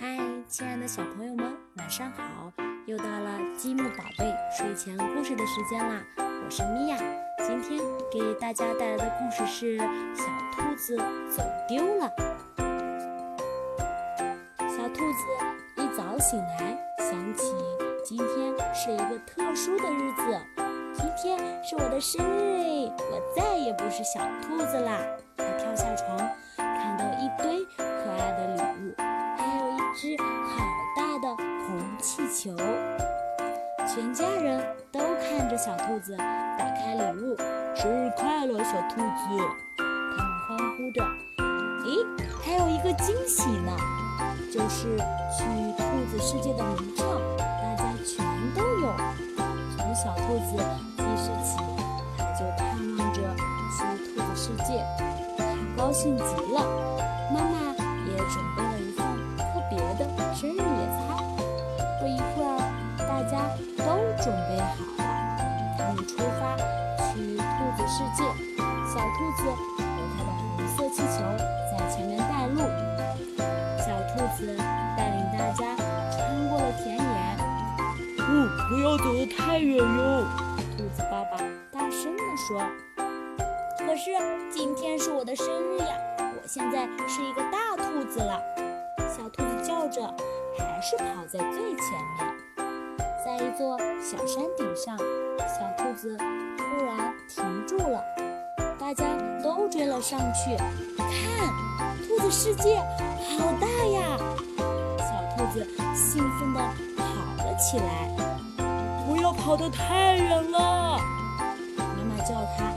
嗨，亲爱的小朋友们，晚上好！又到了积木宝贝睡前故事的时间啦，我是米娅。今天给大家带来的故事是《小兔子走丢了》。小兔子一早醒来，想起今天是一个特殊的日子，今天是我的生日哎！我再也不是小兔子啦！它跳下床，看到一堆可爱的礼物，只好大的红气球。全家人都看着小兔子打开礼物，生日快乐，小兔子！他们欢呼着。咦，还有一个惊喜呢，就是去兔子世界的门票，大家全都有。从小兔子记事起，他就盼望着去兔子世界，他高兴极了。妈妈也准备了都准备好了，他们出发去兔子世界。小兔子和它的红色气球在前面带路，小兔子带领大家穿过了田野。哦，不要走得太远哟！兔子爸爸大声地说：“可是今天是我的生日呀，我现在是一个大兔子了。”小兔子叫着，还是跑在最前面。在一座小山顶上，小兔子突然停住了，大家都追了上去。看，兔子世界好大呀！小兔子兴奋地跑了起来。不要跑得太远了，妈妈叫它。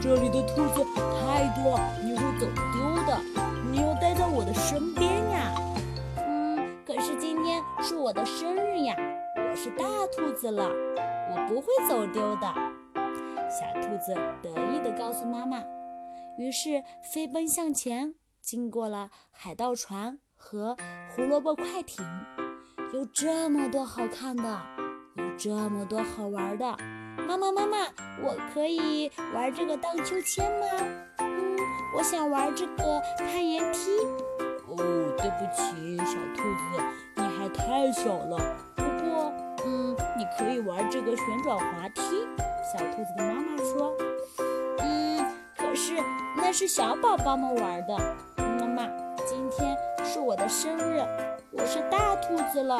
这里的兔子太多，你会走丢的。你要待在我的身边呀。嗯，可是今天是我的生日呀，是大兔子了，我不会走丢的。小兔子得意地告诉妈妈，于是飞奔向前，经过了海盗船和胡萝卜快艇，有这么多好看的，有这么多好玩的。妈妈，妈妈，我可以玩这个荡秋千吗？嗯，我想玩这个攀岩梯。哦，对不起，小兔子，你还太小了。你可以玩这个旋转滑梯。小兔子的妈妈说：“嗯，可是那是小宝宝们玩的。妈妈，今天是我的生日，我是大兔子了，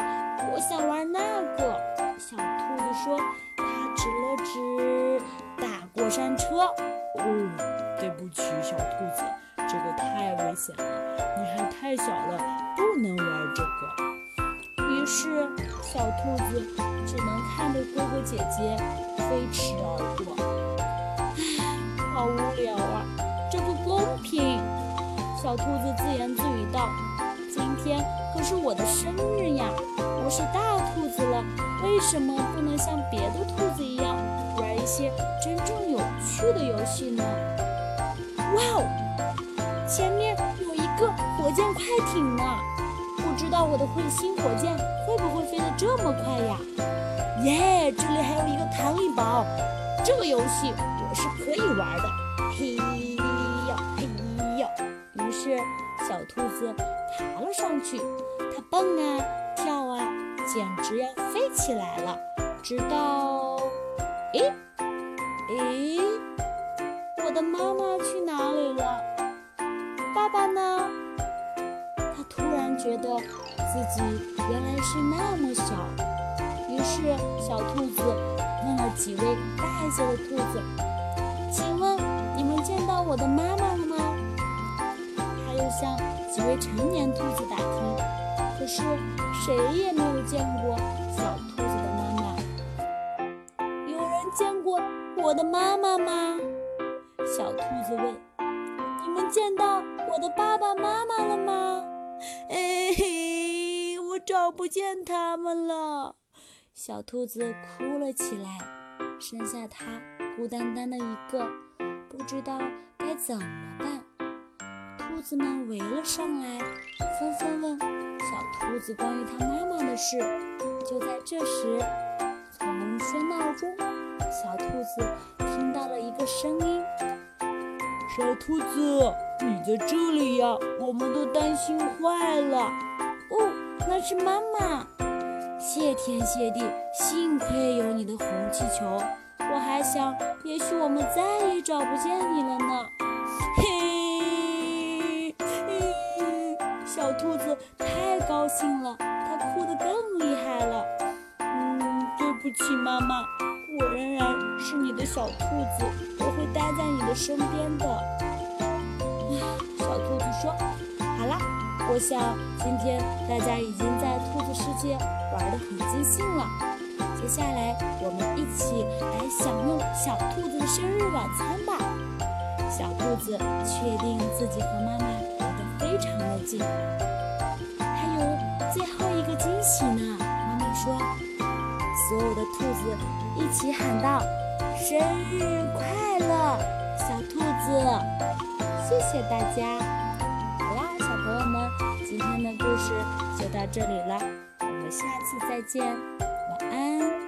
我想玩那个。”小兔子说。它指了指大过山车。哦，对不起，小兔子，这个太危险了，你还太小了，不能玩这个。是，小兔子只能看着哥哥姐姐飞驰而过。唉，好无聊啊，这不公平！小兔子自言自语道：“今天可是我的生日呀，我是大兔子了。”为什么不能像别的兔子一样玩一些真正有趣的游戏呢？哇哦，前面有一个火箭快艇呢！不知道我的彗星火箭会不会飞得这么快呀？耶，这里还有一个弹力宝，这个游戏我是可以玩的。嘿呦嘿呦！于是小兔子爬了上去，它蹦啊跳啊。简直要飞起来了！直到，诶，诶，我的妈妈去哪里了？爸爸呢？他突然觉得自己原来是那么小。于是，小兔子问了几位大一些的兔子：“请问你们见到我的妈妈了吗？”他又向几位成年兔子打听，可是。谁也没有见过小兔子的妈妈。有人见过我的妈妈吗？小兔子问。你们见到我的爸爸妈妈了吗？哎嘿，找不见他们了。小兔子哭了起来，剩下它孤单单的一个，不知道该怎么办。兔子们围了上来，纷纷问小兔子关于它妈妈的事。就在这时，从喧闹中，小兔子听到了一个声音：“小兔子，你在这里呀？我们都担心坏了。”那是妈妈。谢天谢地，幸亏有你的红气球，我还想，也许我们再也找不见你了呢。嘿，小兔子太高兴了，它哭得更厉害了。嗯，对不起，妈妈，我仍然是你的小兔子，我会待在你的身边的。小兔子说：“，我想今天大家已经在兔子世界玩得很尽兴了。接下来我们一起来享用小兔子的生日晚餐吧。”小兔子确定自己和妈妈离得非常的近，还有最后一个惊喜呢。妈妈说：“所有的兔子一起喊道：‘生日快乐，小兔子！’”谢谢大家。今天的故事就到这里了，我们下次再见，晚安。